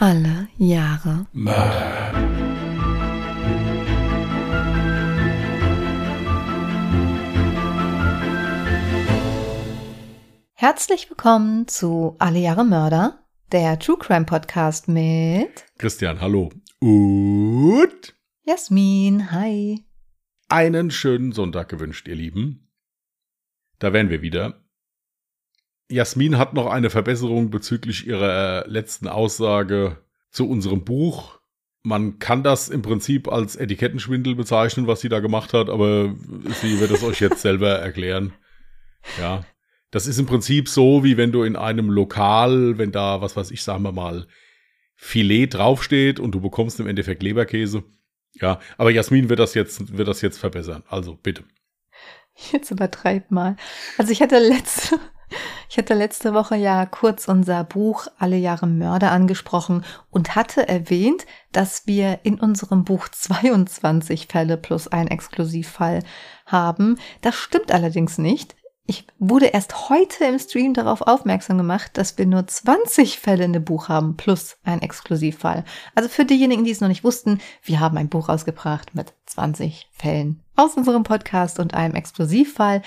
Alle Jahre Mörder. Herzlich willkommen zu Alle Jahre Mörder, der True Crime Podcast mit Christian, hallo. Und Jasmin. Hi. einen schönen Sonntag gewünscht, ihr Lieben. Da wären wir wieder. Jasmin hat noch eine Verbesserung bezüglich ihrer äh, letzten Aussage zu unserem Buch. Man kann das im Prinzip als Etikettenschwindel bezeichnen, was sie da gemacht hat, aber sie wird es euch jetzt selber erklären. Ja. Das ist im Prinzip so, wie wenn du in einem Lokal, wenn da, was weiß ich, sagen wir mal, Filet draufsteht und du bekommst im Endeffekt Leberkäse. Ja, aber Jasmin wird das jetzt, wird das jetzt verbessern. Also bitte. Jetzt übertreib mal. Also ich hatte letzte, ich hatte letzte Woche ja kurz unser Buch Alle Jahre Mörder angesprochen und hatte erwähnt, dass wir in unserem Buch 22 Fälle plus ein Exklusivfall haben. Das stimmt allerdings nicht. Ich wurde erst heute im Stream darauf aufmerksam gemacht, dass wir nur 20 Fälle in dem Buch haben plus ein Exklusivfall. Also für diejenigen, die es noch nicht wussten, wir haben ein Buch rausgebracht mit 20 Fällen aus unserem Podcast und einem Exklusivfall.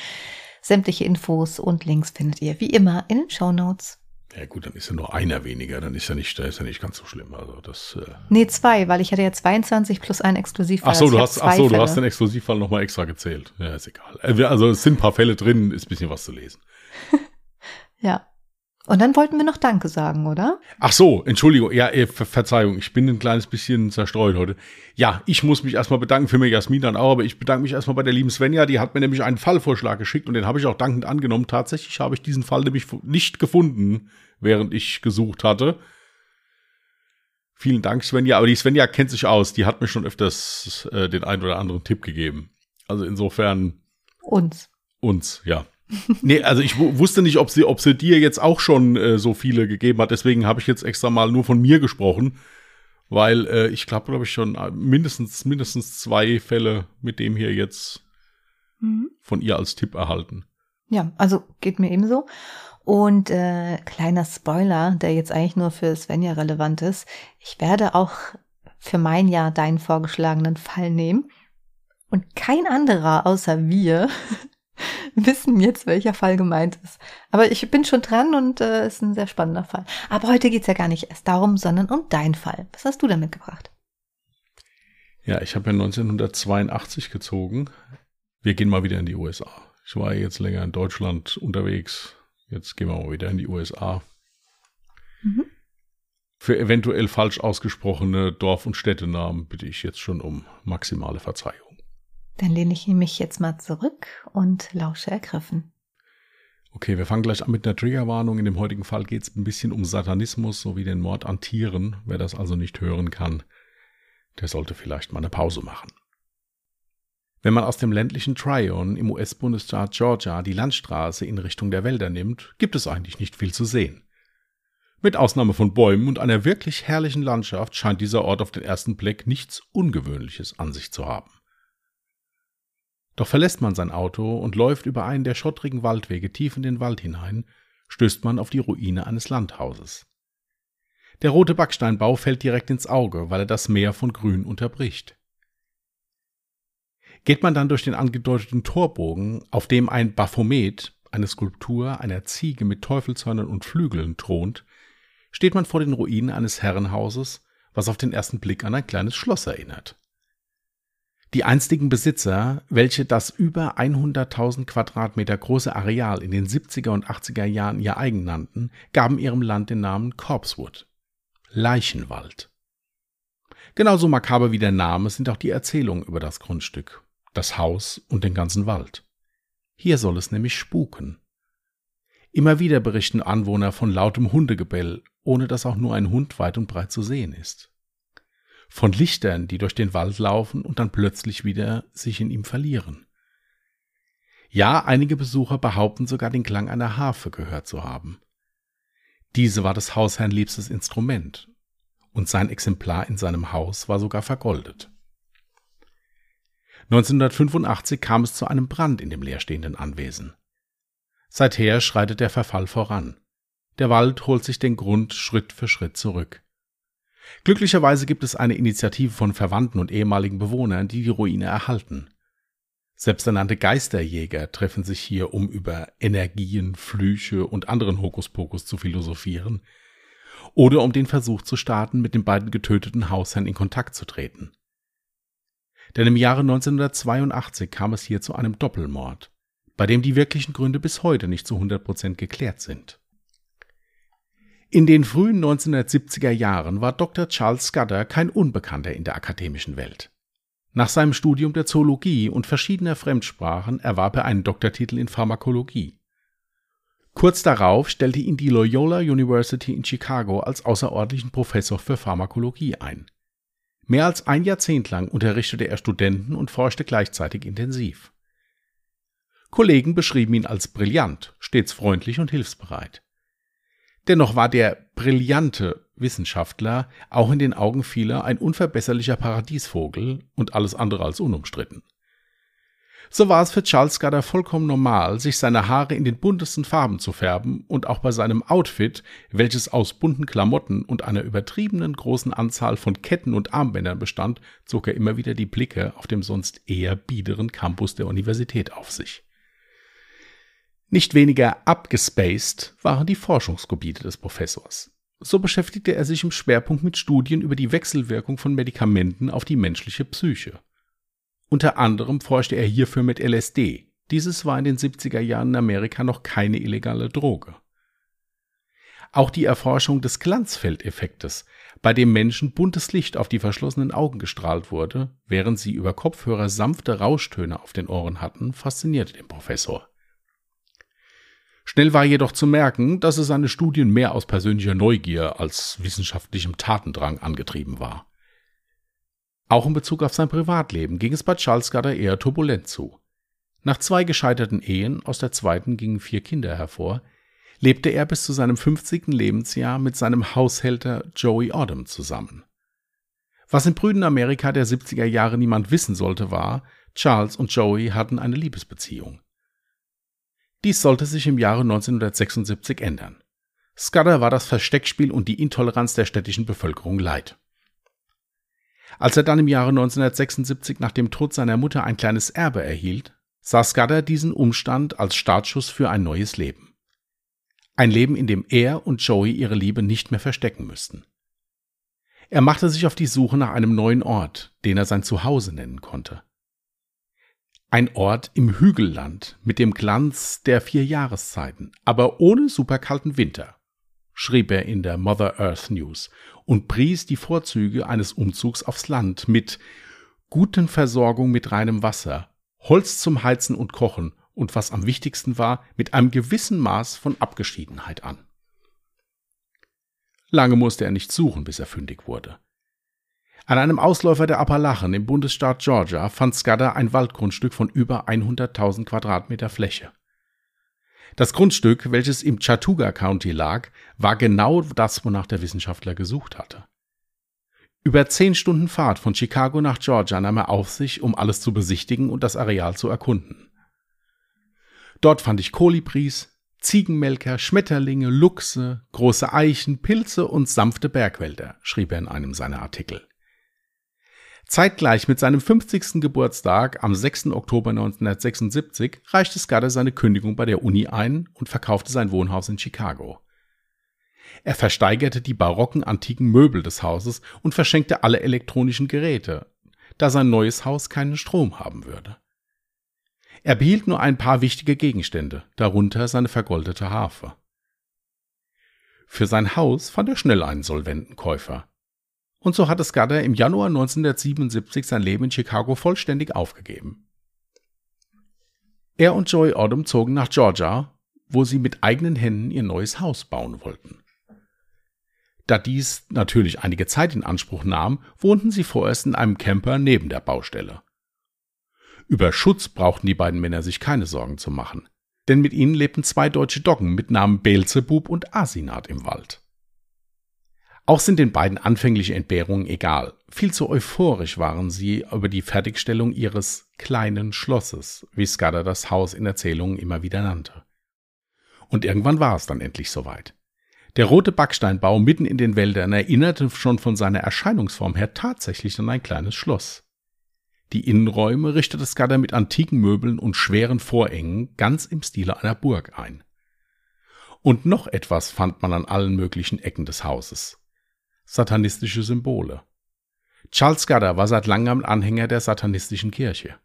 Sämtliche Infos und Links findet ihr wie immer in den Show Notes. Ja gut, dann ist ja nur einer weniger, dann ist ja nicht, da ist ja nicht ganz so schlimm. Also das. Äh Nee, zwei, weil ich hatte ja 22 plus ein Exklusivfall. ach so, Also du hast, ach so, du hast den Exklusivfall nochmal extra gezählt. Ja, ist egal. Äh, Also es sind ein paar Fälle drin, ist ein bisschen was zu lesen. Ja. Und dann wollten wir noch Danke sagen, oder? Ach so, Entschuldigung, ja, äh, Ver Verzeihung, ich bin ein kleines bisschen zerstreut heute. Ja, ich muss mich erstmal bedanken für mir, Jasmin dann auch, aber ich bedanke mich erstmal bei der lieben Svenja, die hat mir nämlich einen Fallvorschlag geschickt und den habe ich auch dankend angenommen. Tatsächlich habe ich diesen Fall nämlich nicht gefunden, während ich gesucht hatte. Vielen Dank, Svenja, aber die Svenja kennt sich aus, die hat mir schon öfters äh, den einen oder anderen Tipp gegeben. Also insofern Uns. uns, ja. Nee, also ich wu- wusste nicht, ob sie, ob sie dir jetzt auch schon äh, so viele gegeben hat. Deswegen habe ich jetzt extra mal nur von mir gesprochen, weil äh, ich glaube, glaube ich schon äh, mindestens mindestens zwei Fälle mit dem hier jetzt Mhm. von ihr als Tipp erhalten. Ja, also geht mir ebenso. Und äh, kleiner Spoiler, der jetzt eigentlich nur für Svenja relevant ist. Ich werde auch für mein Jahr deinen vorgeschlagenen Fall nehmen. Und kein anderer außer wir wissen jetzt, welcher Fall gemeint ist. Aber ich bin schon dran und äh, ist ein sehr spannender Fall. Aber heute geht's ja gar nicht erst darum, sondern um deinen Fall. Was hast du da mitgebracht? Ja, ich habe ja 1982 gezogen. Wir gehen mal wieder in die USA. Ich war jetzt länger in Deutschland unterwegs. Jetzt gehen wir mal wieder in die USA. Mhm. Für eventuell falsch ausgesprochene Dorf- und Städtenamen bitte ich jetzt schon um maximale Verzeihung. Dann lehne ich mich jetzt mal zurück und lausche ergriffen. Okay, wir fangen gleich an mit einer Triggerwarnung. In dem heutigen Fall geht es ein bisschen um Satanismus sowie den Mord an Tieren. Wer das also nicht hören kann, der sollte vielleicht mal eine Pause machen. Wenn man aus dem ländlichen Tryon im US-Bundesstaat Georgia die Landstraße in Richtung der Wälder nimmt, gibt es eigentlich nicht viel zu sehen. Mit Ausnahme von Bäumen und einer wirklich herrlichen Landschaft scheint dieser Ort auf den ersten Blick nichts Ungewöhnliches an sich zu haben. Doch verlässt man sein Auto und läuft über einen der schottrigen Waldwege tief in den Wald hinein, stößt man auf die Ruine eines Landhauses. Der rote Backsteinbau fällt direkt ins Auge, weil er das Meer von Grün unterbricht. Geht man dann durch den angedeuteten Torbogen, auf dem ein Baphomet, eine Skulptur einer Ziege mit Teufelshörnern und Flügeln thront, steht man vor den Ruinen eines Herrenhauses, was auf den ersten Blick an ein kleines Schloss erinnert. Die einstigen Besitzer, welche das über 100.000 Quadratmeter große Areal in den 70er und 80er Jahren ihr eigen nannten, gaben ihrem Land den Namen Corpsewood. Leichenwald. Genauso makaber wie der Name sind auch die Erzählungen über das Grundstück, das Haus und den ganzen Wald. Hier soll es nämlich spuken. Immer wieder berichten Anwohner von lautem Hundegebell, ohne dass auch nur ein Hund weit und breit zu sehen ist von Lichtern, die durch den Wald laufen und dann plötzlich wieder sich in ihm verlieren. Ja, einige Besucher behaupten sogar den Klang einer Harfe gehört zu haben. Diese war des Hausherrn liebstes Instrument, und sein Exemplar in seinem Haus war sogar vergoldet. 1985 kam es zu einem Brand in dem leerstehenden Anwesen. Seither schreitet der Verfall voran. Der Wald holt sich den Grund Schritt für Schritt zurück. Glücklicherweise gibt es eine Initiative von Verwandten und ehemaligen Bewohnern, die die Ruine erhalten. Selbsternannte Geisterjäger treffen sich hier, um über Energien, Flüche und anderen Hokuspokus zu philosophieren oder um den Versuch zu starten, mit den beiden getöteten Hausherren in Kontakt zu treten. Denn im Jahre 1982 kam es hier zu einem Doppelmord, bei dem die wirklichen Gründe bis heute nicht zu 100 Prozent geklärt sind. In den frühen 1970er Jahren war Dr. Charles Scudder kein Unbekannter in der akademischen Welt. Nach seinem Studium der Zoologie und verschiedener Fremdsprachen erwarb er einen Doktortitel in Pharmakologie. Kurz darauf stellte ihn die Loyola University in Chicago als außerordentlichen Professor für Pharmakologie ein. Mehr als ein Jahrzehnt lang unterrichtete er Studenten und forschte gleichzeitig intensiv. Kollegen beschrieben ihn als brillant, stets freundlich und hilfsbereit. Dennoch war der brillante Wissenschaftler auch in den Augen vieler ein unverbesserlicher Paradiesvogel und alles andere als unumstritten. So war es für Charles Scudder vollkommen normal, sich seine Haare in den buntesten Farben zu färben und auch bei seinem Outfit, welches aus bunten Klamotten und einer übertriebenen großen Anzahl von Ketten und Armbändern bestand, zog er immer wieder die Blicke auf dem sonst eher biederen Campus der Universität auf sich. Nicht weniger abgespaced waren die Forschungsgebiete des Professors. So beschäftigte er sich im Schwerpunkt mit Studien über die Wechselwirkung von Medikamenten auf die menschliche Psyche. Unter anderem forschte er hierfür mit LSD. Dieses war in den 70er Jahren in Amerika noch keine illegale Droge. Auch die Erforschung des Glanzfeldeffektes, bei dem Menschen buntes Licht auf die verschlossenen Augen gestrahlt wurde, während sie über Kopfhörer sanfte Rauschtöne auf den Ohren hatten, faszinierte den Professor. Schnell war jedoch zu merken, dass es seine Studien mehr aus persönlicher Neugier als wissenschaftlichem Tatendrang angetrieben war. Auch in Bezug auf sein Privatleben ging es bei Charles Scudder eher turbulent zu. Nach zwei gescheiterten Ehen, aus der zweiten gingen vier Kinder hervor, lebte er bis zu seinem 50. Lebensjahr mit seinem Haushälter Joey Odom zusammen. Was im prüden Amerika der 70er Jahre niemand wissen sollte, war, Charles und Joey hatten eine Liebesbeziehung. Dies sollte sich im Jahre 1976 ändern. Scudder war das Versteckspiel und die Intoleranz der städtischen Bevölkerung leid. Als er dann im Jahre 1976 nach dem Tod seiner Mutter ein kleines Erbe erhielt, sah Scudder diesen Umstand als Startschuss für ein neues Leben. Ein Leben, in dem er und Joey ihre Liebe nicht mehr verstecken müssten. Er machte sich auf die Suche nach einem neuen Ort, den er sein Zuhause nennen konnte. Ein Ort im Hügelland mit dem Glanz der vier Jahreszeiten, aber ohne superkalten Winter, schrieb er in der Mother Earth News und pries die Vorzüge eines Umzugs aufs Land mit guten Versorgung mit reinem Wasser, Holz zum Heizen und Kochen und was am wichtigsten war, mit einem gewissen Maß von Abgeschiedenheit an. Lange musste er nicht suchen, bis er fündig wurde. An einem Ausläufer der Appalachen im Bundesstaat Georgia fand Scudder ein Waldgrundstück von über 100.000 Quadratmeter Fläche. Das Grundstück, welches im Chattooga County lag, war genau das, wonach der Wissenschaftler gesucht hatte. Über zehn Stunden Fahrt von Chicago nach Georgia nahm er auf sich, um alles zu besichtigen und das Areal zu erkunden. Dort fand ich Kolibris, Ziegenmelker, Schmetterlinge, Luchse, große Eichen, Pilze und sanfte Bergwälder, schrieb er in einem seiner Artikel. Zeitgleich mit seinem 50. Geburtstag am 6. Oktober 1976 reichte Scudder seine Kündigung bei der Uni ein und verkaufte sein Wohnhaus in Chicago. Er versteigerte die barocken antiken Möbel des Hauses und verschenkte alle elektronischen Geräte, da sein neues Haus keinen Strom haben würde. Er behielt nur ein paar wichtige Gegenstände, darunter seine vergoldete Harfe. Für sein Haus fand er schnell einen solventen Käufer. Und so hatte Scudder im Januar 1977 sein Leben in Chicago vollständig aufgegeben. Er und Joy Odom zogen nach Georgia, wo sie mit eigenen Händen ihr neues Haus bauen wollten. Da dies natürlich einige Zeit in Anspruch nahm, wohnten sie vorerst in einem Camper neben der Baustelle. Über Schutz brauchten die beiden Männer sich keine Sorgen zu machen, denn mit ihnen lebten zwei deutsche Doggen mit Namen Beelzebub und Asinat im Wald. Auch sind den beiden anfängliche Entbehrungen egal. Viel zu euphorisch waren sie über die Fertigstellung ihres kleinen Schlosses, wie Scudder das Haus in Erzählungen immer wieder nannte. Und irgendwann war es dann endlich soweit. Der rote Backsteinbau mitten in den Wäldern erinnerte schon von seiner Erscheinungsform her tatsächlich an ein kleines Schloss. Die Innenräume richtete Scudder mit antiken Möbeln und schweren Vorhängen ganz im Stile einer Burg ein. Und noch etwas fand man an allen möglichen Ecken des Hauses. Satanistische Symbole. Charles Scudder war seit langem Anhänger der satanistischen Kirche.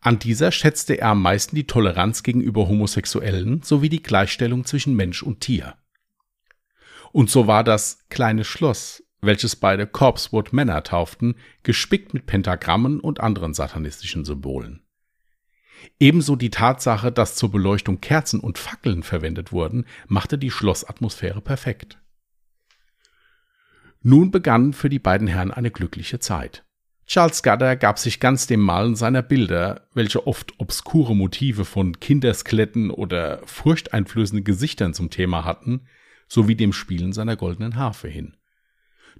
An dieser schätzte er am meisten die Toleranz gegenüber Homosexuellen sowie die Gleichstellung zwischen Mensch und Tier. Und so war das kleine Schloss, welches beide Corpsewood Männer tauften, gespickt mit Pentagrammen und anderen satanistischen Symbolen. Ebenso die Tatsache, dass zur Beleuchtung Kerzen und Fackeln verwendet wurden, machte die Schlossatmosphäre perfekt. Nun begann für die beiden Herren eine glückliche Zeit. Charles Scudder gab sich ganz dem Malen seiner Bilder, welche oft obskure Motive von Kinderskeletten oder furchteinflößenden Gesichtern zum Thema hatten, sowie dem Spielen seiner goldenen Harfe hin.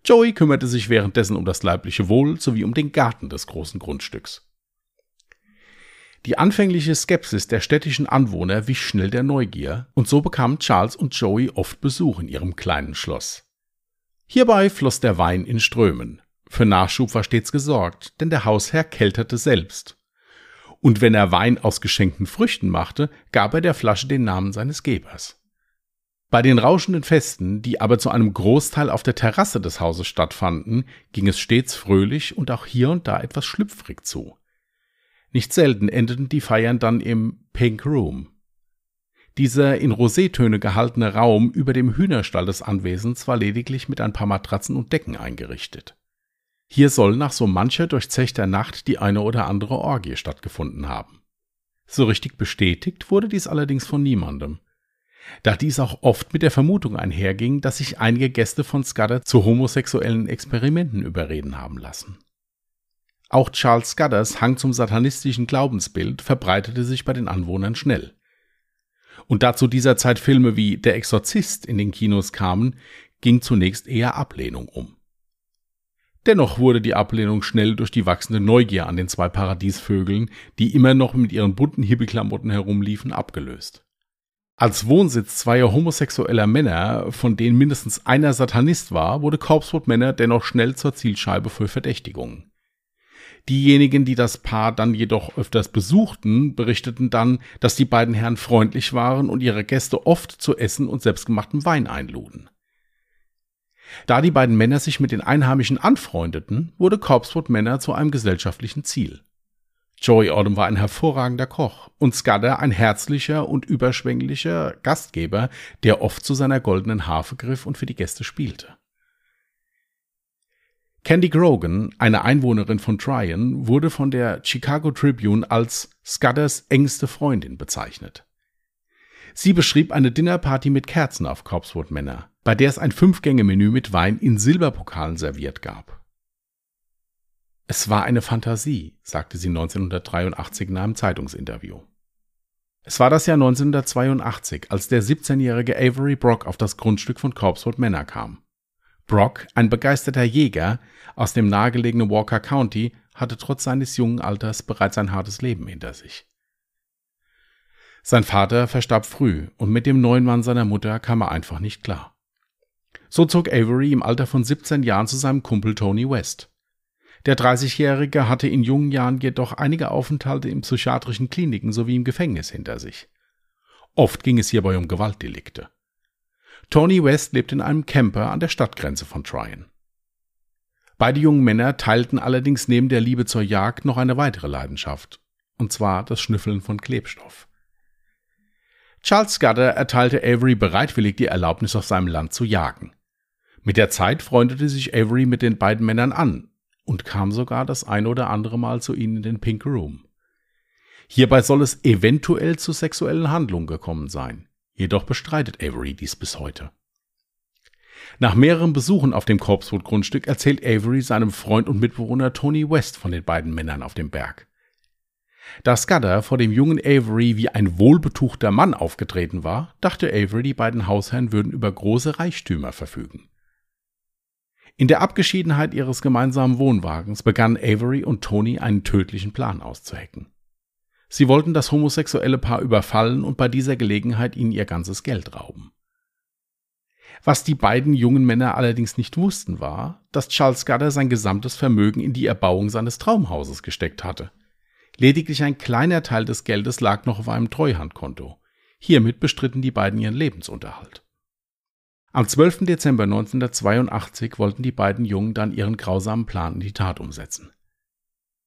Joey kümmerte sich währenddessen um das leibliche Wohl sowie um den Garten des großen Grundstücks. Die anfängliche Skepsis der städtischen Anwohner wich schnell der Neugier, und so bekamen Charles und Joey oft Besuch in ihrem kleinen Schloss. Hierbei floss der Wein in Strömen, für Nachschub war stets gesorgt, denn der Hausherr kelterte selbst. Und wenn er Wein aus geschenkten Früchten machte, gab er der Flasche den Namen seines Gebers. Bei den rauschenden Festen, die aber zu einem Großteil auf der Terrasse des Hauses stattfanden, ging es stets fröhlich und auch hier und da etwas schlüpfrig zu. Nicht selten endeten die Feiern dann im Pink Room. Dieser in Rosetöne gehaltene Raum über dem Hühnerstall des Anwesens war lediglich mit ein paar Matratzen und Decken eingerichtet. Hier soll nach so mancher durchzechter Nacht die eine oder andere Orgie stattgefunden haben. So richtig bestätigt wurde dies allerdings von niemandem. Da dies auch oft mit der Vermutung einherging, dass sich einige Gäste von Scudder zu homosexuellen Experimenten überreden haben lassen. Auch Charles Scudders Hang zum satanistischen Glaubensbild verbreitete sich bei den Anwohnern schnell. Und da zu dieser Zeit Filme wie Der Exorzist in den Kinos kamen, ging zunächst eher Ablehnung um. Dennoch wurde die Ablehnung schnell durch die wachsende Neugier an den zwei Paradiesvögeln, die immer noch mit ihren bunten Hippelklamotten herumliefen, abgelöst. Als Wohnsitz zweier homosexueller Männer, von denen mindestens einer Satanist war, wurde Corpsewood Männer dennoch schnell zur Zielscheibe für Verdächtigungen. Diejenigen, die das Paar dann jedoch öfters besuchten, berichteten dann, dass die beiden Herren freundlich waren und ihre Gäste oft zu Essen und selbstgemachtem Wein einluden. Da die beiden Männer sich mit den Einheimischen anfreundeten, wurde Corpsewood Männer zu einem gesellschaftlichen Ziel. Joey Odom war ein hervorragender Koch und Scudder ein herzlicher und überschwänglicher Gastgeber, der oft zu seiner goldenen Harfe griff und für die Gäste spielte. Candy Grogan, eine Einwohnerin von Tryon, wurde von der Chicago Tribune als Scudders engste Freundin bezeichnet. Sie beschrieb eine Dinnerparty mit Kerzen auf Corpsewood Männer, bei der es ein Fünf-Gänge-Menü mit Wein in Silberpokalen serviert gab. Es war eine Fantasie, sagte sie 1983 in einem Zeitungsinterview. Es war das Jahr 1982, als der 17-jährige Avery Brock auf das Grundstück von Corpsewood Manor kam. Brock, ein begeisterter Jäger aus dem nahegelegenen Walker County, hatte trotz seines jungen Alters bereits ein hartes Leben hinter sich. Sein Vater verstarb früh und mit dem neuen Mann seiner Mutter kam er einfach nicht klar. So zog Avery im Alter von 17 Jahren zu seinem Kumpel Tony West. Der 30-Jährige hatte in jungen Jahren jedoch einige Aufenthalte in psychiatrischen Kliniken sowie im Gefängnis hinter sich. Oft ging es hierbei um Gewaltdelikte. Tony West lebt in einem Camper an der Stadtgrenze von Tryon. Beide jungen Männer teilten allerdings neben der Liebe zur Jagd noch eine weitere Leidenschaft, und zwar das Schnüffeln von Klebstoff. Charles Scudder erteilte Avery bereitwillig die Erlaubnis, auf seinem Land zu jagen. Mit der Zeit freundete sich Avery mit den beiden Männern an und kam sogar das ein oder andere Mal zu ihnen in den Pink Room. Hierbei soll es eventuell zu sexuellen Handlungen gekommen sein. Jedoch bestreitet Avery dies bis heute. Nach mehreren Besuchen auf dem Corpsewood-Grundstück erzählt Avery seinem Freund und Mitbewohner Tony West von den beiden Männern auf dem Berg. Da Scudder vor dem jungen Avery wie ein wohlbetuchter Mann aufgetreten war, dachte Avery, die beiden Hausherren würden über große Reichtümer verfügen. In der Abgeschiedenheit ihres gemeinsamen Wohnwagens begannen Avery und Tony einen tödlichen Plan auszuhecken. Sie wollten das homosexuelle Paar überfallen und bei dieser Gelegenheit ihnen ihr ganzes Geld rauben. Was die beiden jungen Männer allerdings nicht wussten, war, dass Charles Scudder sein gesamtes Vermögen in die Erbauung seines Traumhauses gesteckt hatte. Lediglich ein kleiner Teil des Geldes lag noch auf einem Treuhandkonto. Hiermit bestritten die beiden ihren Lebensunterhalt. Am 12. Dezember 1982 wollten die beiden Jungen dann ihren grausamen Plan in die Tat umsetzen.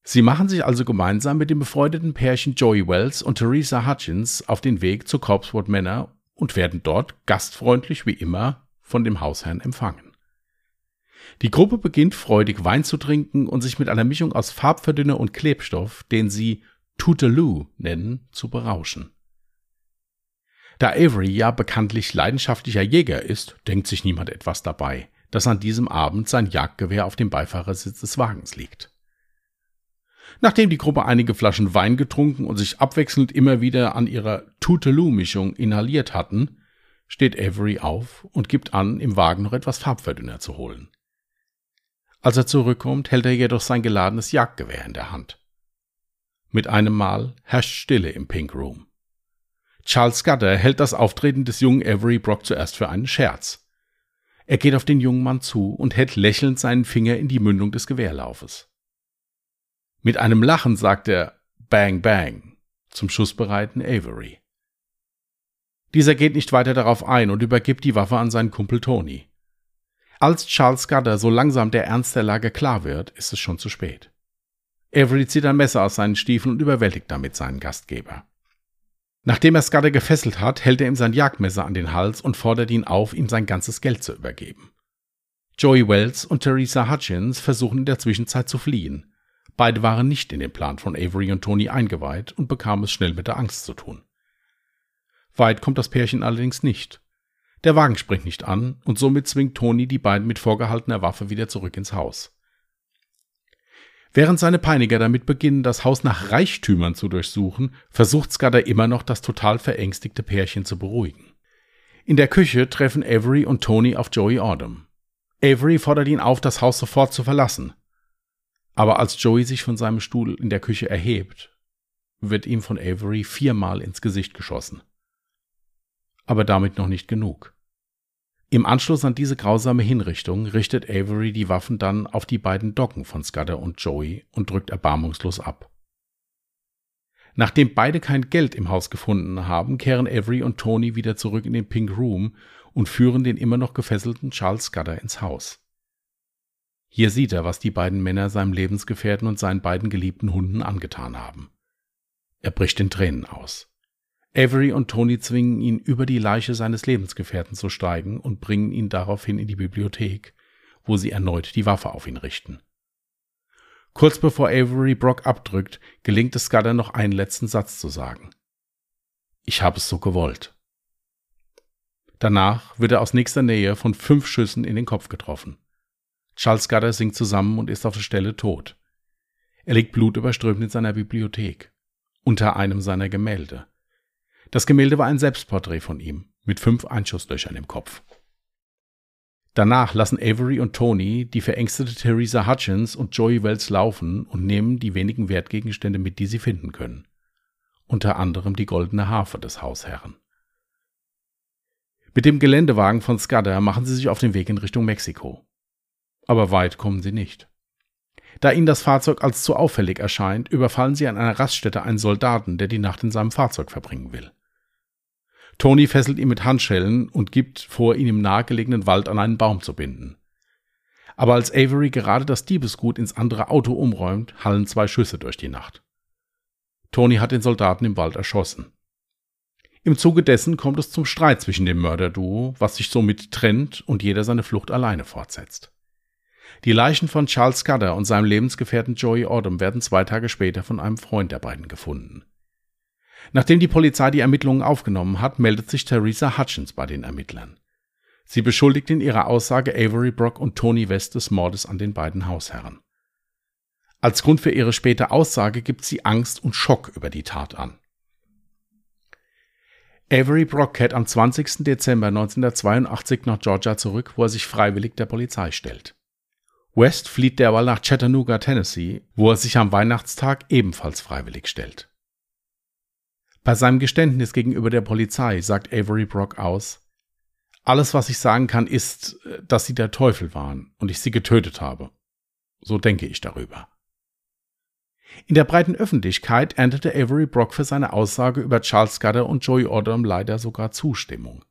Sie machen sich also gemeinsam mit dem befreundeten Pärchen Joey Wells und Theresa Hutchins auf den Weg zu Corpswood Manor und werden dort gastfreundlich wie immer von dem Hausherrn empfangen. Die Gruppe beginnt freudig Wein zu trinken und sich mit einer Mischung aus Farbverdünner und Klebstoff, den sie Toodaloo nennen, zu berauschen. Da Avery ja bekanntlich leidenschaftlicher Jäger ist, denkt sich niemand etwas dabei, dass an diesem Abend sein Jagdgewehr auf dem Beifahrersitz des Wagens liegt. Nachdem die Gruppe einige Flaschen Wein getrunken und sich abwechselnd immer wieder an ihrer Tootaloo-Mischung inhaliert hatten, steht Avery auf und gibt an, im Wagen noch etwas Farbverdünner zu holen. Als er zurückkommt, hält er jedoch sein geladenes Jagdgewehr in der Hand. Mit einem Mal herrscht Stille im Pink Room. Charles Scudder hält das Auftreten des jungen Avery Brock zuerst für einen Scherz. Er geht auf den jungen Mann zu und hält lächelnd seinen Finger in die Mündung des Gewehrlaufes. Mit einem Lachen sagt er Bang Bang zum schussbereiten Avery. Dieser geht nicht weiter darauf ein und übergibt die Waffe an seinen Kumpel Tony. Als Charles Scudder so langsam der Ernst der Lage klar wird, ist es schon zu spät. Avery zieht ein Messer aus seinen Stiefeln und überwältigt damit seinen Gastgeber. Nachdem er Scudder gefesselt hat, hält er ihm sein Jagdmesser an den Hals und fordert ihn auf, ihm sein ganzes Geld zu übergeben. Joey Wells und Theresa Hutchins versuchen in der Zwischenzeit zu fliehen. Beide waren nicht in den Plan von Avery und Tony eingeweiht und bekamen es schnell mit der Angst zu tun. Weit kommt das Pärchen allerdings nicht. Der Wagen springt nicht an und somit zwingt Tony die beiden mit vorgehaltener Waffe wieder zurück ins Haus. Während seine Peiniger damit beginnen, das Haus nach Reichtümern zu durchsuchen, versucht Scudder immer noch, das total verängstigte Pärchen zu beruhigen. In der Küche treffen Avery und Tony auf Joey Autumn. Avery fordert ihn auf, das Haus sofort zu verlassen. Aber als Joey sich von seinem Stuhl in der Küche erhebt, wird ihm von Avery viermal ins Gesicht geschossen. Aber damit noch nicht genug. Im Anschluss an diese grausame Hinrichtung richtet Avery die Waffen dann auf die beiden Docken von Scudder und Joey und drückt erbarmungslos ab. Nachdem beide kein Geld im Haus gefunden haben, kehren Avery und Tony wieder zurück in den Pink Room und führen den immer noch gefesselten Charles Scudder ins Haus. Hier sieht er, was die beiden Männer seinem Lebensgefährten und seinen beiden geliebten Hunden angetan haben. Er bricht in Tränen aus. Avery und Tony zwingen ihn über die Leiche seines Lebensgefährten zu steigen und bringen ihn daraufhin in die Bibliothek, wo sie erneut die Waffe auf ihn richten. Kurz bevor Avery Brock abdrückt, gelingt es Scudder noch einen letzten Satz zu sagen. Ich habe es so gewollt. Danach wird er aus nächster Nähe von fünf Schüssen in den Kopf getroffen. Charles Scudder sinkt zusammen und ist auf der Stelle tot. Er liegt blutüberströmt in seiner Bibliothek, unter einem seiner Gemälde. Das Gemälde war ein Selbstporträt von ihm, mit fünf Einschusslöchern im Kopf. Danach lassen Avery und Tony die verängstete Theresa Hutchins und Joey Wells laufen und nehmen die wenigen Wertgegenstände mit, die sie finden können. Unter anderem die goldene Harfe des Hausherren. Mit dem Geländewagen von Scudder machen sie sich auf den Weg in Richtung Mexiko. Aber weit kommen sie nicht. Da ihnen das Fahrzeug als zu auffällig erscheint, überfallen sie an einer Raststätte einen Soldaten, der die Nacht in seinem Fahrzeug verbringen will. Tony fesselt ihn mit Handschellen und gibt vor, ihn im nahegelegenen Wald an einen Baum zu binden. Aber als Avery gerade das Diebesgut ins andere Auto umräumt, hallen zwei Schüsse durch die Nacht. Tony hat den Soldaten im Wald erschossen. Im Zuge dessen kommt es zum Streit zwischen dem Mörderduo, was sich somit trennt und jeder seine Flucht alleine fortsetzt. Die Leichen von Charles Scudder und seinem Lebensgefährten Joey Autumn werden zwei Tage später von einem Freund der beiden gefunden. Nachdem die Polizei die Ermittlungen aufgenommen hat, meldet sich Theresa Hutchins bei den Ermittlern. Sie beschuldigt in ihrer Aussage Avery Brock und Tony West des Mordes an den beiden Hausherren. Als Grund für ihre späte Aussage gibt sie Angst und Schock über die Tat an. Avery Brock kehrt am 20. Dezember 1982 nach Georgia zurück, wo er sich freiwillig der Polizei stellt. West flieht derweil nach Chattanooga, Tennessee, wo er sich am Weihnachtstag ebenfalls freiwillig stellt. Bei seinem Geständnis gegenüber der Polizei sagt Avery Brock aus, Alles, was ich sagen kann, ist, dass sie der Teufel waren und ich sie getötet habe. So denke ich darüber. In der breiten Öffentlichkeit erntete Avery Brock für seine Aussage über Charles Scudder und Joey Odom leider sogar Zustimmung.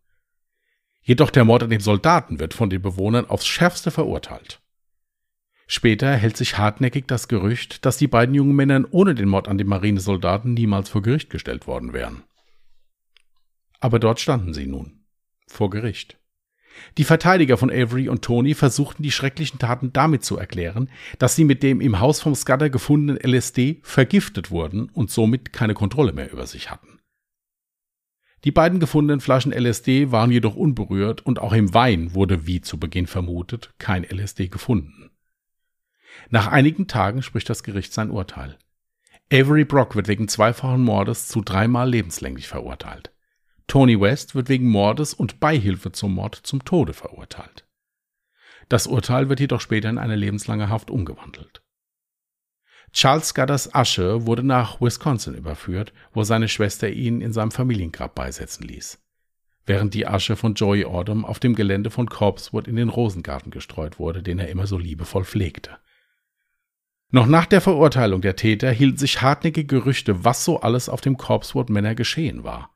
Jedoch der Mord an den Soldaten wird von den Bewohnern aufs schärfste verurteilt. Später hält sich hartnäckig das Gerücht, dass die beiden jungen Männer ohne den Mord an den Marinesoldaten niemals vor Gericht gestellt worden wären. Aber dort standen sie nun, vor Gericht. Die Verteidiger von Avery und Tony versuchten die schrecklichen Taten damit zu erklären, dass sie mit dem im Haus vom Scudder gefundenen LSD vergiftet wurden und somit keine Kontrolle mehr über sich hatten. Die beiden gefundenen Flaschen LSD waren jedoch unberührt und auch im Wein wurde, wie zu Beginn vermutet, kein LSD gefunden. Nach einigen Tagen spricht das Gericht sein Urteil. Avery Brock wird wegen zweifachen Mordes zu dreimal lebenslänglich verurteilt. Tony West wird wegen Mordes und Beihilfe zum Mord zum Tode verurteilt. Das Urteil wird jedoch später in eine lebenslange Haft umgewandelt. Charles Scudders Asche wurde nach Wisconsin überführt, wo seine Schwester ihn in seinem Familiengrab beisetzen ließ, während die Asche von Joey Autumn auf dem Gelände von Corpswood in den Rosengarten gestreut wurde, den er immer so liebevoll pflegte. Noch nach der Verurteilung der Täter hielten sich hartnäckige Gerüchte, was so alles auf dem Corpswood Männer geschehen war.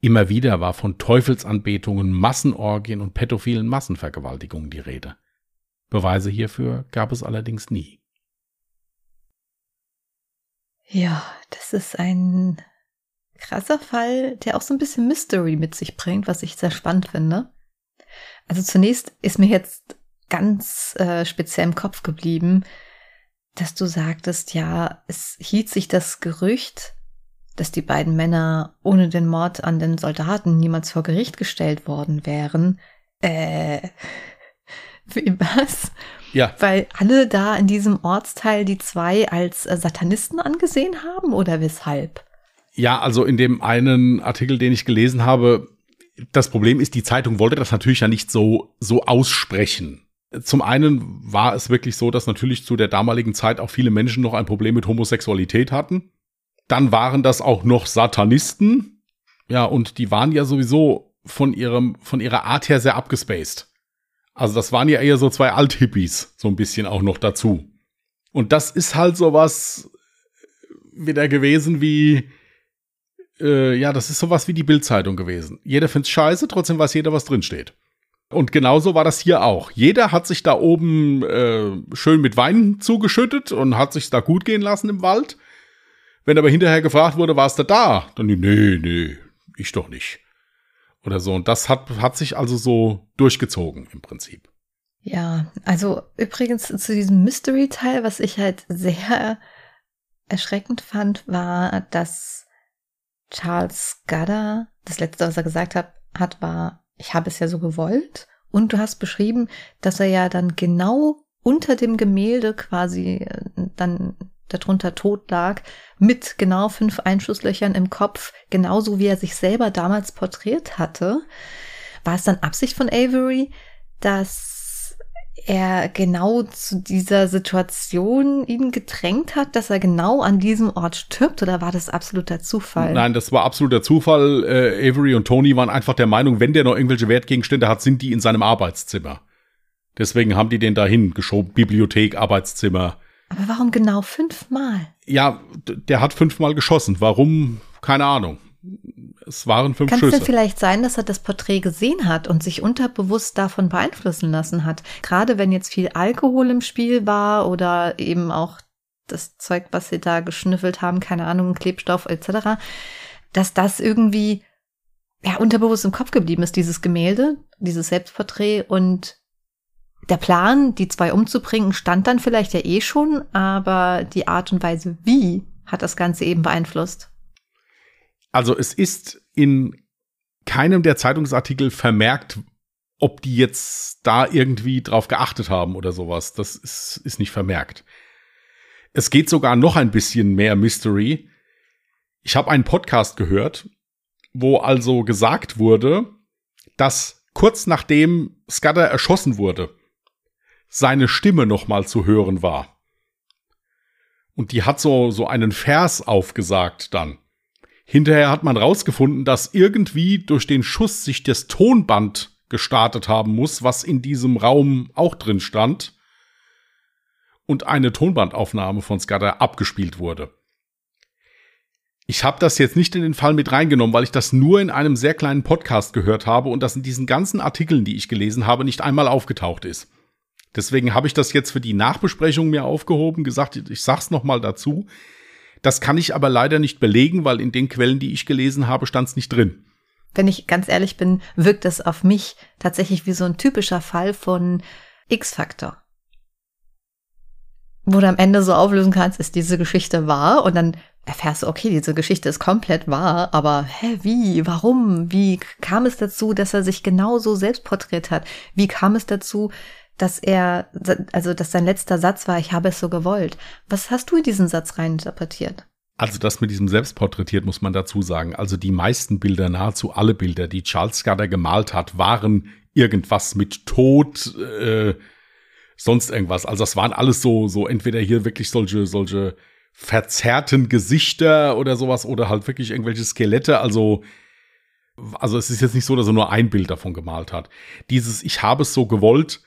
Immer wieder war von Teufelsanbetungen, Massenorgien und pädophilen Massenvergewaltigungen die Rede. Beweise hierfür gab es allerdings nie. Ja, das ist ein krasser Fall, der auch so ein bisschen Mystery mit sich bringt, was ich sehr spannend finde. Also zunächst ist mir jetzt ganz äh, speziell im Kopf geblieben, dass du sagtest, ja, es hielt sich das Gerücht dass die beiden Männer ohne den Mord an den Soldaten niemals vor Gericht gestellt worden wären. Äh, wie was? Ja. Weil alle da in diesem Ortsteil die zwei als äh, Satanisten angesehen haben oder weshalb? Ja, also in dem einen Artikel, den ich gelesen habe, das Problem ist, die Zeitung wollte das natürlich ja nicht so, so aussprechen. Zum einen war es wirklich so, dass natürlich zu der damaligen Zeit auch viele Menschen noch ein Problem mit Homosexualität hatten. Dann waren das auch noch Satanisten. Ja, und die waren ja sowieso von ihrem, von ihrer Art her sehr abgespaced. Also das waren ja eher so zwei Althippies, so ein bisschen auch noch dazu. Und das ist halt sowas wieder gewesen wie, äh, ja, das ist sowas wie die Bildzeitung gewesen. Jeder find's scheiße, trotzdem weiß jeder, was drinsteht. Und genauso war das hier auch. Jeder hat sich da oben äh, schön mit Wein zugeschüttet und hat sich da gut gehen lassen im Wald. Wenn aber hinterher gefragt wurde, warst du da? Dann, nee, nee, ich doch nicht. Oder so. Und das hat, hat sich also so durchgezogen im Prinzip. Ja, also übrigens zu diesem Mystery-Teil, was ich halt sehr erschreckend fand, war, dass Charles Scudder, das letzte, was er gesagt hat, hat, war, ich habe es ja so gewollt. Und du hast beschrieben, dass er ja dann genau unter dem Gemälde quasi äh, dann darunter tot lag, mit genau fünf Einschusslöchern im Kopf, genauso wie er sich selber damals porträtiert hatte. War es dann Absicht von Avery, dass er genau zu dieser Situation ihn gedrängt hat, dass er genau an diesem Ort stirbt, oder war das absoluter Zufall? Nein, das war absoluter Zufall. Äh, Avery und Tony waren einfach der Meinung, wenn der noch irgendwelche Wertgegenstände hat, sind die in seinem Arbeitszimmer. Deswegen haben die den dahin geschoben, Bibliothek, Arbeitszimmer. Aber warum genau fünfmal? Ja, der hat fünfmal geschossen. Warum? Keine Ahnung. Es waren fünf Kann Schüsse. Kann es denn vielleicht sein, dass er das Porträt gesehen hat und sich unterbewusst davon beeinflussen lassen hat? Gerade wenn jetzt viel Alkohol im Spiel war oder eben auch das Zeug, was sie da geschnüffelt haben, keine Ahnung, Klebstoff etc., dass das irgendwie ja unterbewusst im Kopf geblieben ist, dieses Gemälde, dieses Selbstporträt und der Plan, die zwei umzubringen, stand dann vielleicht ja eh schon, aber die Art und Weise, wie, hat das Ganze eben beeinflusst. Also es ist in keinem der Zeitungsartikel vermerkt, ob die jetzt da irgendwie drauf geachtet haben oder sowas. Das ist, ist nicht vermerkt. Es geht sogar noch ein bisschen mehr Mystery. Ich habe einen Podcast gehört, wo also gesagt wurde, dass kurz nachdem Scudder erschossen wurde, seine Stimme nochmal zu hören war. Und die hat so, so einen Vers aufgesagt dann. Hinterher hat man rausgefunden, dass irgendwie durch den Schuss sich das Tonband gestartet haben muss, was in diesem Raum auch drin stand und eine Tonbandaufnahme von Scudder abgespielt wurde. Ich habe das jetzt nicht in den Fall mit reingenommen, weil ich das nur in einem sehr kleinen Podcast gehört habe und das in diesen ganzen Artikeln, die ich gelesen habe, nicht einmal aufgetaucht ist. Deswegen habe ich das jetzt für die Nachbesprechung mir aufgehoben, gesagt, ich sag's noch mal dazu. Das kann ich aber leider nicht belegen, weil in den Quellen, die ich gelesen habe, stand's nicht drin. Wenn ich ganz ehrlich bin, wirkt das auf mich tatsächlich wie so ein typischer Fall von X-Faktor wo du am Ende so auflösen kannst, ist diese Geschichte wahr und dann erfährst du, okay, diese Geschichte ist komplett wahr, aber hä, wie, warum, wie kam es dazu, dass er sich genauso selbst porträtiert hat? Wie kam es dazu, dass er, also dass sein letzter Satz war, ich habe es so gewollt? Was hast du in diesen Satz reininterpretiert? Also das mit diesem Selbstporträtiert muss man dazu sagen. Also die meisten Bilder, nahezu alle Bilder, die Charles Scudder gemalt hat, waren irgendwas mit Tod, äh, sonst irgendwas. Also das waren alles so, so entweder hier wirklich solche, solche verzerrten Gesichter oder sowas oder halt wirklich irgendwelche Skelette. Also, also es ist jetzt nicht so, dass er nur ein Bild davon gemalt hat. Dieses Ich habe es so gewollt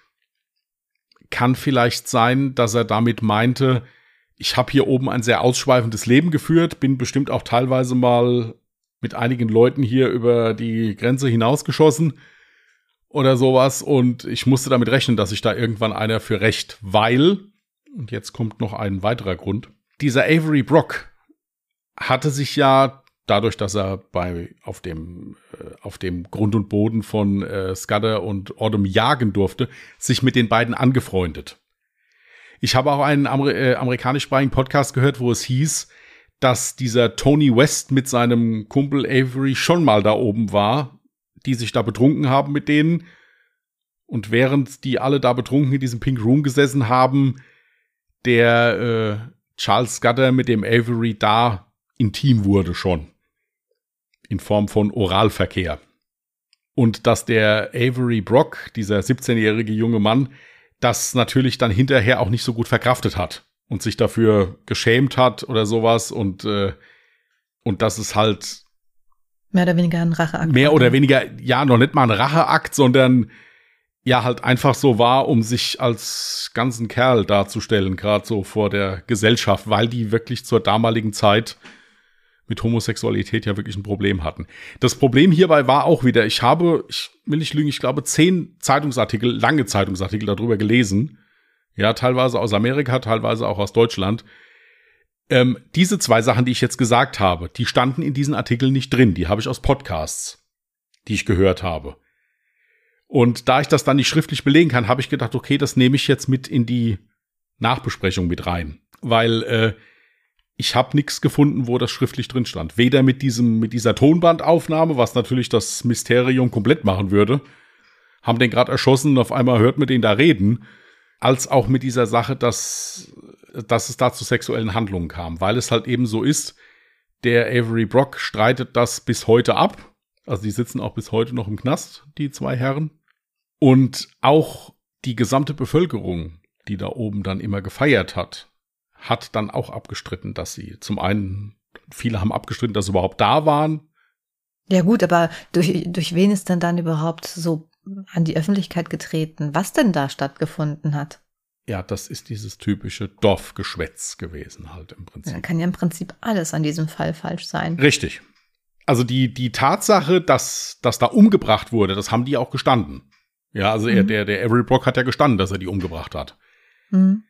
kann vielleicht sein, dass er damit meinte, ich habe hier oben ein sehr ausschweifendes Leben geführt, bin bestimmt auch teilweise mal mit einigen Leuten hier über die Grenze hinausgeschossen oder sowas. Und ich musste damit rechnen, dass sich da irgendwann einer für recht, weil, und jetzt kommt noch ein weiterer Grund, dieser Avery Brock hatte sich ja dadurch, dass er bei auf dem äh, auf dem Grund und Boden von äh, Scudder und Autumn jagen durfte, sich mit den beiden angefreundet. Ich habe auch einen Amer äh, amerikanischsprachigen Podcast gehört, wo es hieß, dass dieser Tony West mit seinem Kumpel Avery schon mal da oben war die sich da betrunken haben mit denen. Und während die alle da betrunken in diesem Pink Room gesessen haben, der äh, Charles Scudder mit dem Avery da intim wurde schon. In Form von Oralverkehr. Und dass der Avery Brock, dieser 17-jährige junge Mann, das natürlich dann hinterher auch nicht so gut verkraftet hat und sich dafür geschämt hat oder sowas und äh, und dass es halt Mehr oder weniger ein Racheakt. Mehr oder weniger, ja, noch nicht mal ein Racheakt, sondern ja, halt einfach so war, um sich als ganzen Kerl darzustellen, gerade so vor der Gesellschaft, weil die wirklich zur damaligen Zeit mit Homosexualität ja wirklich ein Problem hatten. Das Problem hierbei war auch wieder, ich habe, ich will nicht lügen, ich glaube, zehn Zeitungsartikel, lange Zeitungsartikel darüber gelesen. Ja, teilweise aus Amerika, teilweise auch aus Deutschland, ähm, diese zwei Sachen, die ich jetzt gesagt habe, die standen in diesen Artikeln nicht drin. Die habe ich aus Podcasts, die ich gehört habe. Und da ich das dann nicht schriftlich belegen kann, habe ich gedacht, okay, das nehme ich jetzt mit in die Nachbesprechung mit rein. Weil äh, ich habe nichts gefunden, wo das schriftlich drin stand. Weder mit diesem, mit dieser Tonbandaufnahme, was natürlich das Mysterium komplett machen würde. Haben den gerade erschossen und auf einmal hört man den da reden als auch mit dieser Sache, dass, dass es da zu sexuellen Handlungen kam, weil es halt eben so ist, der Avery Brock streitet das bis heute ab. Also die sitzen auch bis heute noch im Knast, die zwei Herren. Und auch die gesamte Bevölkerung, die da oben dann immer gefeiert hat, hat dann auch abgestritten, dass sie zum einen, viele haben abgestritten, dass sie überhaupt da waren. Ja gut, aber durch, durch wen ist denn dann überhaupt so an die Öffentlichkeit getreten, was denn da stattgefunden hat. Ja, das ist dieses typische Dorfgeschwätz gewesen halt im Prinzip. Ja, kann ja im Prinzip alles an diesem Fall falsch sein. Richtig. Also die, die Tatsache, dass, dass da umgebracht wurde, das haben die auch gestanden. Ja, also mhm. er, der, der Avery Brock hat ja gestanden, dass er die umgebracht hat. Mhm.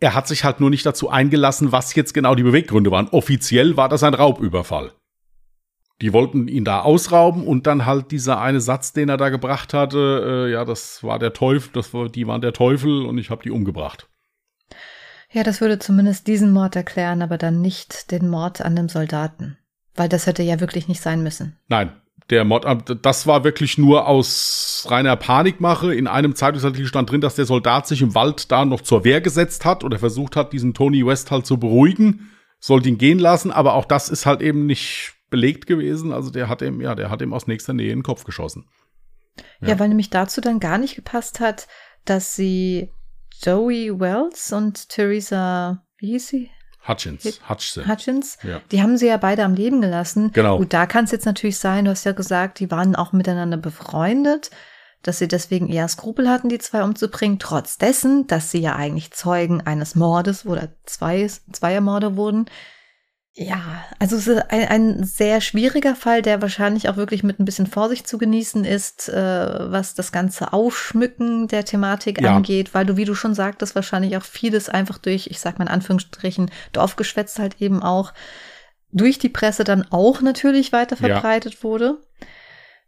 Er hat sich halt nur nicht dazu eingelassen, was jetzt genau die Beweggründe waren. Offiziell war das ein Raubüberfall. Die wollten ihn da ausrauben und dann halt dieser eine Satz, den er da gebracht hatte, äh, ja, das war der Teufel, das war, die waren der Teufel und ich habe die umgebracht. Ja, das würde zumindest diesen Mord erklären, aber dann nicht den Mord an dem Soldaten. Weil das hätte ja wirklich nicht sein müssen. Nein, der Mord, äh, das war wirklich nur aus reiner Panikmache. In einem Zeitungsartikel stand drin, dass der Soldat sich im Wald da noch zur Wehr gesetzt hat oder versucht hat, diesen Tony West halt zu beruhigen, sollte ihn gehen lassen, aber auch das ist halt eben nicht belegt gewesen. Also der hat ihm, ja, der hat ihm aus nächster Nähe in den Kopf geschossen. Ja. ja, weil nämlich dazu dann gar nicht gepasst hat, dass sie Joey Wells und Theresa, wie hieß sie? Hutchins. Hutchins. Hutchins. Ja. Die haben sie ja beide am Leben gelassen. Genau. Gut, da kann es jetzt natürlich sein, du hast ja gesagt, die waren auch miteinander befreundet. dass sie deswegen eher Skrupel hatten, die zwei umzubringen, trotz dessen, dass sie ja eigentlich Zeugen eines Mordes oder zwei, zweier Morde wurden. Ja, also es ist ein, ein, sehr schwieriger Fall, der wahrscheinlich auch wirklich mit ein bisschen Vorsicht zu genießen ist, äh, was das ganze Aufschmücken der Thematik ja. angeht, weil du, wie du schon sagtest, wahrscheinlich auch vieles einfach durch, ich sag mal in Anführungsstrichen, Dorfgeschwätz halt eben auch durch die Presse dann auch natürlich weiter verbreitet ja. wurde.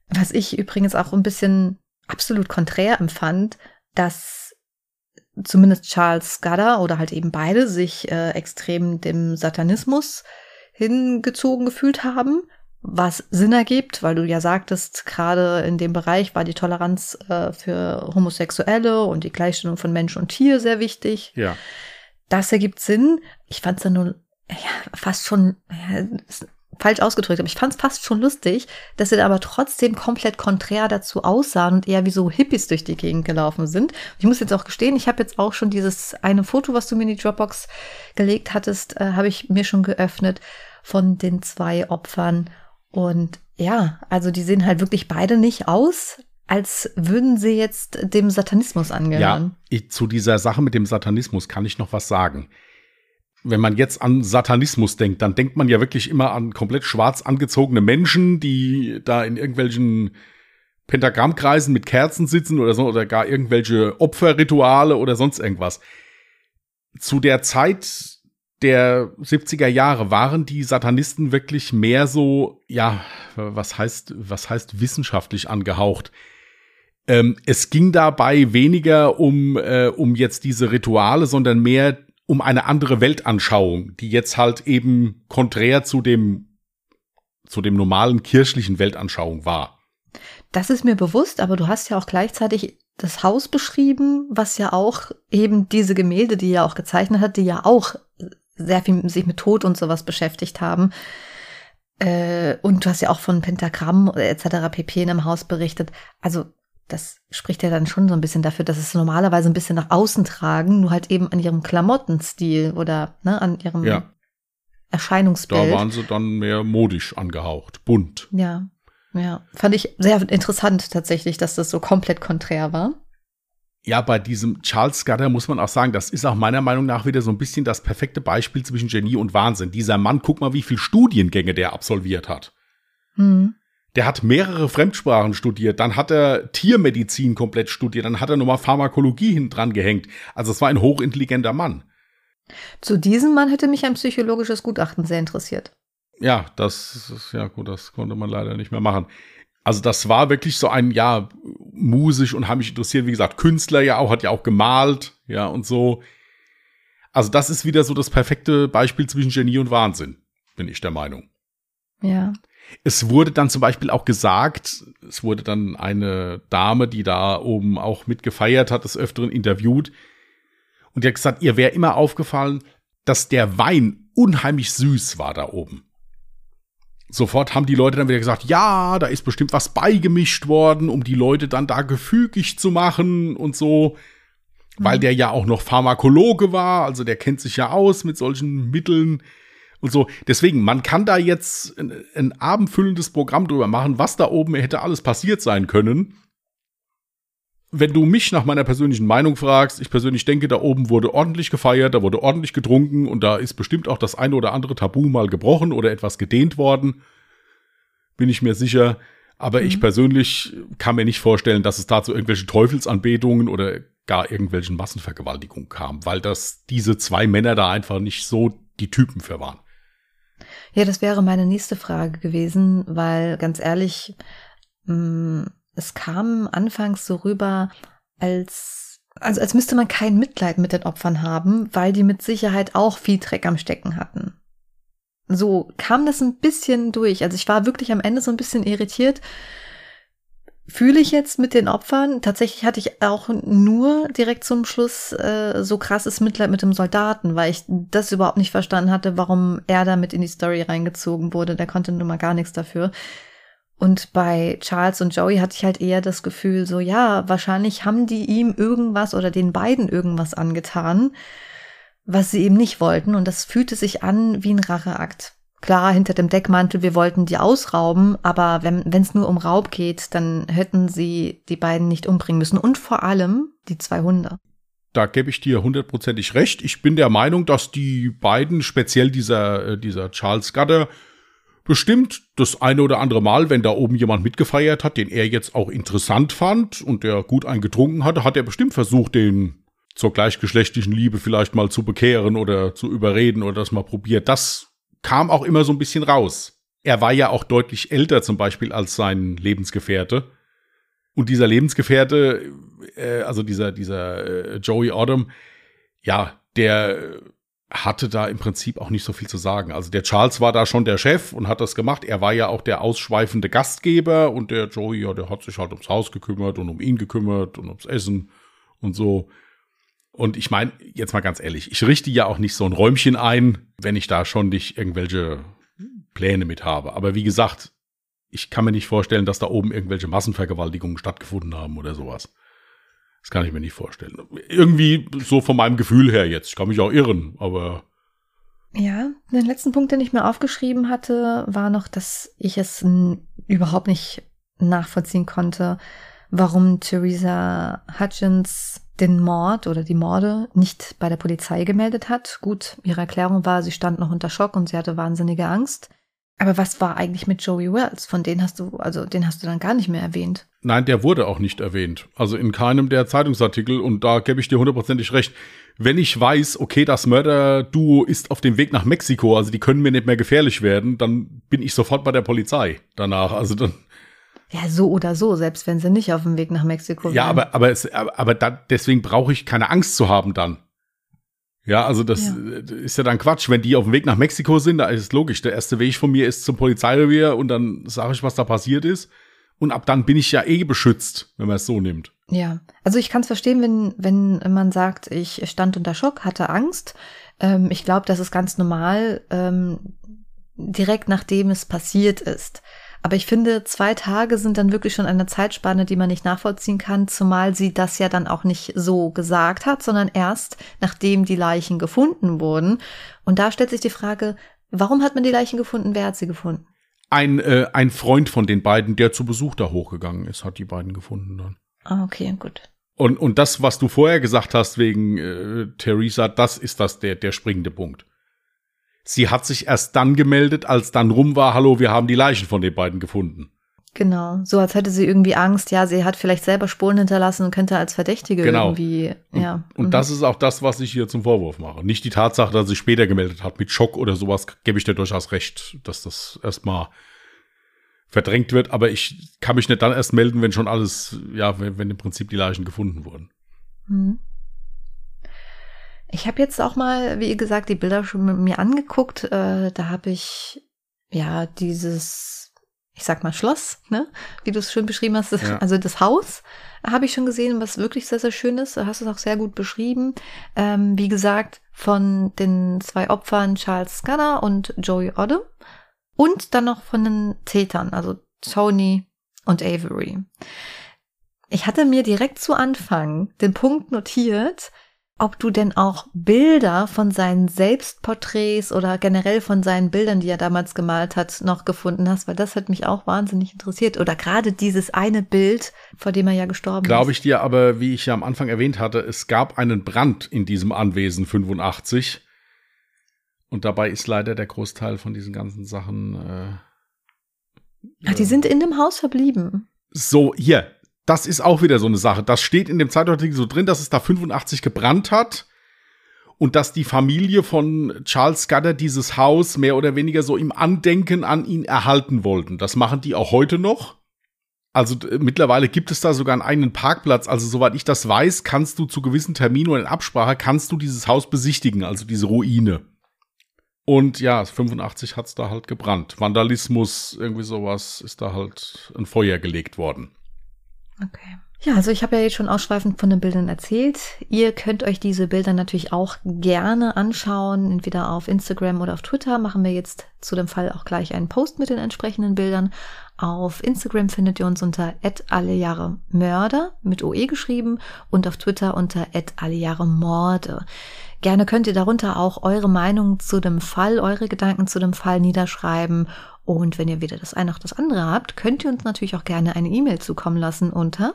Was ich übrigens auch ein bisschen absolut konträr empfand, dass zumindest Charles Scudder oder halt eben beide sich äh, extrem dem Satanismus hingezogen gefühlt haben, was Sinn ergibt, weil du ja sagtest, gerade in dem Bereich war die Toleranz äh, für Homosexuelle und die Gleichstellung von Mensch und Tier sehr wichtig. Ja. Das ergibt Sinn. Ich fand es dann nur ja, fast schon ja, falsch ausgedrückt, aber ich fand es fast schon lustig, dass sie da aber trotzdem komplett konträr dazu aussahen und eher wie so Hippies durch die Gegend gelaufen sind. Ich muss jetzt auch gestehen, ich habe jetzt auch schon dieses eine Foto, was du mir in die Dropbox gelegt hattest, äh, habe ich mir schon geöffnet von den zwei Opfern. Und ja, also die sehen halt wirklich beide nicht aus, als würden sie jetzt dem Satanismus angehören. Ja, ich, zu dieser Sache mit dem Satanismus kann ich noch was sagen wenn man jetzt an Satanismus denkt, dann denkt man ja wirklich immer an komplett schwarz angezogene Menschen, die da in irgendwelchen Pentagrammkreisen mit Kerzen sitzen oder so, oder gar irgendwelche Opferrituale oder sonst irgendwas. Zu der Zeit der 70er Jahre waren die Satanisten wirklich mehr so, ja, was heißt, was heißt wissenschaftlich angehaucht. Ähm, es ging dabei weniger um, äh, um jetzt diese Rituale, sondern mehr um eine andere Weltanschauung, die jetzt halt eben konträr zu dem, zu dem normalen kirchlichen Weltanschauung war. Das ist mir bewusst, aber du hast ja auch gleichzeitig das Haus beschrieben, was ja auch eben diese Gemälde, die er auch gezeichnet hat, die ja auch sehr viel sich mit Tod und sowas beschäftigt haben. Äh, und du hast ja auch von Pentagramm etc. pp. in einem Haus berichtet. Also das spricht ja dann schon so ein bisschen dafür, dass es normalerweise ein bisschen nach außen tragen, nur halt eben an ihrem Klamottenstil oder ne, an ihrem ja. Erscheinungsbild. Da waren sie dann mehr modisch angehaucht, bunt. Ja, ja. Fand ich sehr interessant tatsächlich, dass das so komplett konträr war. Ja, bei diesem Charles Scudder muss man auch sagen, das ist auch meiner Meinung nach wieder so ein bisschen das perfekte Beispiel zwischen Genie und Wahnsinn. Dieser Mann, guck mal, wie viele Studiengänge der absolviert hat. Hm. Der hat mehrere Fremdsprachen studiert, dann hat er Tiermedizin komplett studiert, dann hat er nochmal Pharmakologie hinten dran gehängt. Also es war ein hochintelligenter Mann. Zu diesem Mann hätte mich ein psychologisches Gutachten sehr interessiert. Ja, das ist ja gut, das konnte man leider nicht mehr machen. Also das war wirklich so ein, ja, musisch und haben mich interessiert, wie gesagt, Künstler ja auch, hat ja auch gemalt, ja, und so. Also das ist wieder so das perfekte Beispiel zwischen Genie und Wahnsinn, bin ich der Meinung. Ja. Es wurde dann zum Beispiel auch gesagt, es wurde dann eine Dame, die da oben auch mitgefeiert hat, des Öfteren interviewt. Und die hat gesagt, ihr wäre immer aufgefallen, dass der Wein unheimlich süß war da oben. Sofort haben die Leute dann wieder gesagt, ja, da ist bestimmt was beigemischt worden, um die Leute dann da gefügig zu machen und so. Mhm. Weil der ja auch noch Pharmakologe war, also der kennt sich ja aus mit solchen Mitteln und so. Deswegen, man kann da jetzt ein, ein abendfüllendes Programm drüber machen, was da oben hätte alles passiert sein können. Wenn du mich nach meiner persönlichen Meinung fragst, ich persönlich denke, da oben wurde ordentlich gefeiert, da wurde ordentlich getrunken und da ist bestimmt auch das eine oder andere Tabu mal gebrochen oder etwas gedehnt worden. Bin ich mir sicher. Aber mhm. ich persönlich kann mir nicht vorstellen, dass es dazu irgendwelche Teufelsanbetungen oder gar irgendwelchen Massenvergewaltigungen kam, weil das diese zwei Männer da einfach nicht so die Typen für waren. Ja, das wäre meine nächste Frage gewesen, weil ganz ehrlich, mh, mm, es kam anfangs so rüber, als, also als müsste man kein Mitleid mit den Opfern haben, weil die mit Sicherheit auch viel Dreck am Stecken hatten. So kam das ein bisschen durch. Also ich war wirklich am Ende so ein bisschen irritiert, fühle ich jetzt mit den Opfern. Tatsächlich hatte ich auch nur direkt zum Schluss äh, so krasses Mitleid mit dem Soldaten, weil ich das überhaupt nicht verstanden hatte, warum er damit in die Story reingezogen wurde. Der konnte nun mal gar nichts dafür. Und bei Charles und Joey hatte ich halt eher das Gefühl, so ja, wahrscheinlich haben die ihm irgendwas oder den beiden irgendwas angetan, was sie eben nicht wollten. Und das fühlte sich an wie ein Racheakt klar hinter dem Deckmantel, wir wollten die ausrauben, aber wenn es nur um Raub geht, dann hätten sie die beiden nicht umbringen müssen. Und vor allem die zwei Hunde. Da gebe ich dir hundertprozentig recht. Ich bin der Meinung, dass die beiden, speziell dieser, äh, dieser Charles Scudder, bestimmt das eine oder andere Mal, wenn da oben jemand mitgefeiert hat, den er jetzt auch interessant fand und der gut eingetrunken hatte, hat er bestimmt versucht, den zur gleichgeschlechtlichen Liebe vielleicht mal zu bekehren oder zu überreden oder das mal probiert. Das kam auch immer so ein bisschen raus. Er war ja auch deutlich älter zum Beispiel als sein Lebensgefährte. Und dieser Lebensgefährte, äh, also dieser, dieser äh, Joey Autumn, ja, der hatte da im Prinzip auch nicht so viel zu sagen. Also der Charles war da schon der Chef und hat das gemacht. Er war ja auch der ausschweifende Gastgeber und der Joey, ja, der hat sich halt ums Haus gekümmert und um ihn gekümmert und ums Essen und so. Und ich meine, jetzt mal ganz ehrlich, ich richte ja auch nicht so ein Räumchen ein, wenn ich da schon nicht irgendwelche Pläne mit habe. Aber wie gesagt, ich kann mir nicht vorstellen, dass da oben irgendwelche Massenvergewaltigungen stattgefunden haben oder sowas. Das kann ich mir nicht vorstellen. Irgendwie so von meinem Gefühl her jetzt. Ich kann mich auch irren, aber. Ja, den letzten Punkt, den ich mir aufgeschrieben hatte, war noch, dass ich es überhaupt nicht nachvollziehen konnte, warum Theresa Hutchins den Mord oder die Morde nicht bei der Polizei gemeldet hat. Gut, ihre Erklärung war, sie stand noch unter Schock und sie hatte wahnsinnige Angst. Aber was war eigentlich mit Joey Wells? Von denen hast du, also den hast du dann gar nicht mehr erwähnt. Nein, der wurde auch nicht erwähnt. Also in keinem der Zeitungsartikel und da gebe ich dir hundertprozentig recht. Wenn ich weiß, okay, das Mörderduo ist auf dem Weg nach Mexiko, also die können mir nicht mehr gefährlich werden, dann bin ich sofort bei der Polizei danach. Also dann, ja, so oder so, selbst wenn sie nicht auf dem Weg nach Mexiko sind. Ja, aber, aber, es, aber, aber da, deswegen brauche ich keine Angst zu haben dann. Ja, also das ja. ist ja dann Quatsch. Wenn die auf dem Weg nach Mexiko sind, da ist es logisch. Der erste Weg von mir ist zum Polizeirevier und dann sage ich, was da passiert ist. Und ab dann bin ich ja eh beschützt, wenn man es so nimmt. Ja, also ich kann es verstehen, wenn, wenn man sagt, ich stand unter Schock, hatte Angst. Ähm, ich glaube, das ist ganz normal, ähm, direkt nachdem es passiert ist. Aber ich finde, zwei Tage sind dann wirklich schon eine Zeitspanne, die man nicht nachvollziehen kann, zumal sie das ja dann auch nicht so gesagt hat, sondern erst nachdem die Leichen gefunden wurden. Und da stellt sich die Frage, warum hat man die Leichen gefunden? Wer hat sie gefunden? Ein, äh, ein Freund von den beiden, der zu Besuch da hochgegangen ist, hat die beiden gefunden dann. Ah, okay, gut. Und, und das, was du vorher gesagt hast wegen äh, Theresa, das ist das der, der springende Punkt. Sie hat sich erst dann gemeldet, als dann rum war, hallo, wir haben die Leichen von den beiden gefunden. Genau, so als hätte sie irgendwie Angst, ja, sie hat vielleicht selber Spuren hinterlassen und könnte als Verdächtige genau. irgendwie, ja. Und, und mhm. das ist auch das, was ich hier zum Vorwurf mache. Nicht die Tatsache, dass sie später gemeldet hat mit Schock oder sowas, gebe ich dir durchaus recht, dass das erstmal verdrängt wird, aber ich kann mich nicht dann erst melden, wenn schon alles, ja, wenn, wenn im Prinzip die Leichen gefunden wurden. Mhm. Ich habe jetzt auch mal, wie gesagt, die Bilder schon mit mir angeguckt. Äh, da habe ich ja dieses, ich sag mal Schloss, ne, wie du es schön beschrieben hast, ja. also das Haus habe ich schon gesehen, was wirklich sehr, sehr schön ist. Du hast es auch sehr gut beschrieben. Ähm, wie gesagt, von den zwei Opfern Charles Scudder und Joey Odde und dann noch von den Tätern, also Tony und Avery. Ich hatte mir direkt zu Anfang den Punkt notiert, ob du denn auch Bilder von seinen Selbstporträts oder generell von seinen Bildern, die er damals gemalt hat, noch gefunden hast, weil das hat mich auch wahnsinnig interessiert. Oder gerade dieses eine Bild, vor dem er ja gestorben Glaube ist. Glaube ich dir, aber wie ich ja am Anfang erwähnt hatte, es gab einen Brand in diesem Anwesen 85. Und dabei ist leider der Großteil von diesen ganzen Sachen. Äh, Ach, die sind in dem Haus verblieben. So, hier, das ist auch wieder so eine Sache. Das steht in dem Zeitartikel so drin, dass es da 85 gebrannt hat und dass die Familie von Charles Scudder dieses Haus mehr oder weniger so im Andenken an ihn erhalten wollten. Das machen die auch heute noch. Also mittlerweile gibt es da sogar einen eigenen Parkplatz. Also soweit ich das weiß, kannst du zu gewissen Terminen oder in Absprache kannst du dieses Haus besichtigen, also diese Ruine. Und ja, 85 hat's da halt gebrannt. Vandalismus, irgendwie sowas, ist da halt ein Feuer gelegt worden. Okay. Ja, also ich habe ja jetzt schon ausschweifend von den Bildern erzählt. Ihr könnt euch diese Bilder natürlich auch gerne anschauen, entweder auf Instagram oder auf Twitter. Machen wir jetzt zu dem Fall auch gleich einen Post mit den entsprechenden Bildern. Auf Instagram findet ihr uns unter @allejahre_mörder mit OE geschrieben und auf Twitter unter @allejahre_morde. Gerne könnt ihr darunter auch eure Meinung zu dem Fall, eure Gedanken zu dem Fall niederschreiben. Und wenn ihr weder das eine noch das andere habt, könnt ihr uns natürlich auch gerne eine E-Mail zukommen lassen unter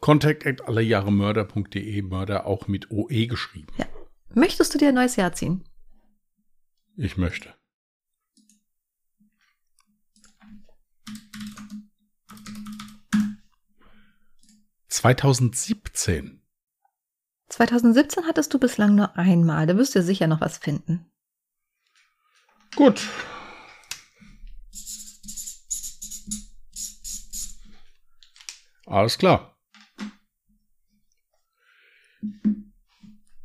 Contact at allejahremörder.de, Mörder auch mit OE geschrieben. Ja. Möchtest du dir ein neues Jahr ziehen? Ich möchte. Zweitausendsiebzehn. 2017 hattest du bislang nur einmal. Da wirst du sicher noch was finden. Gut. Alles klar.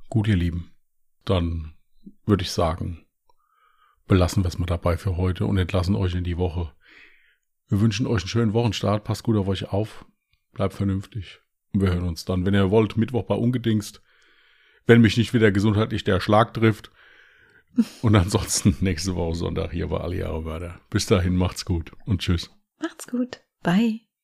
Gut, ihr Lieben. Dann würde ich sagen, belassen wir es mal dabei für heute und entlassen euch in die Woche. Wir wünschen euch einen schönen Wochenstart. Passt gut auf euch auf. Bleibt vernünftig. Und wir hören uns dann, wenn ihr wollt, Mittwoch bei Ungedingst. Wenn mich nicht wieder gesundheitlich der Schlag trifft. Und ansonsten nächste Woche Sonntag hier bei Alia Bis dahin, macht's gut und tschüss. Macht's gut. Bye.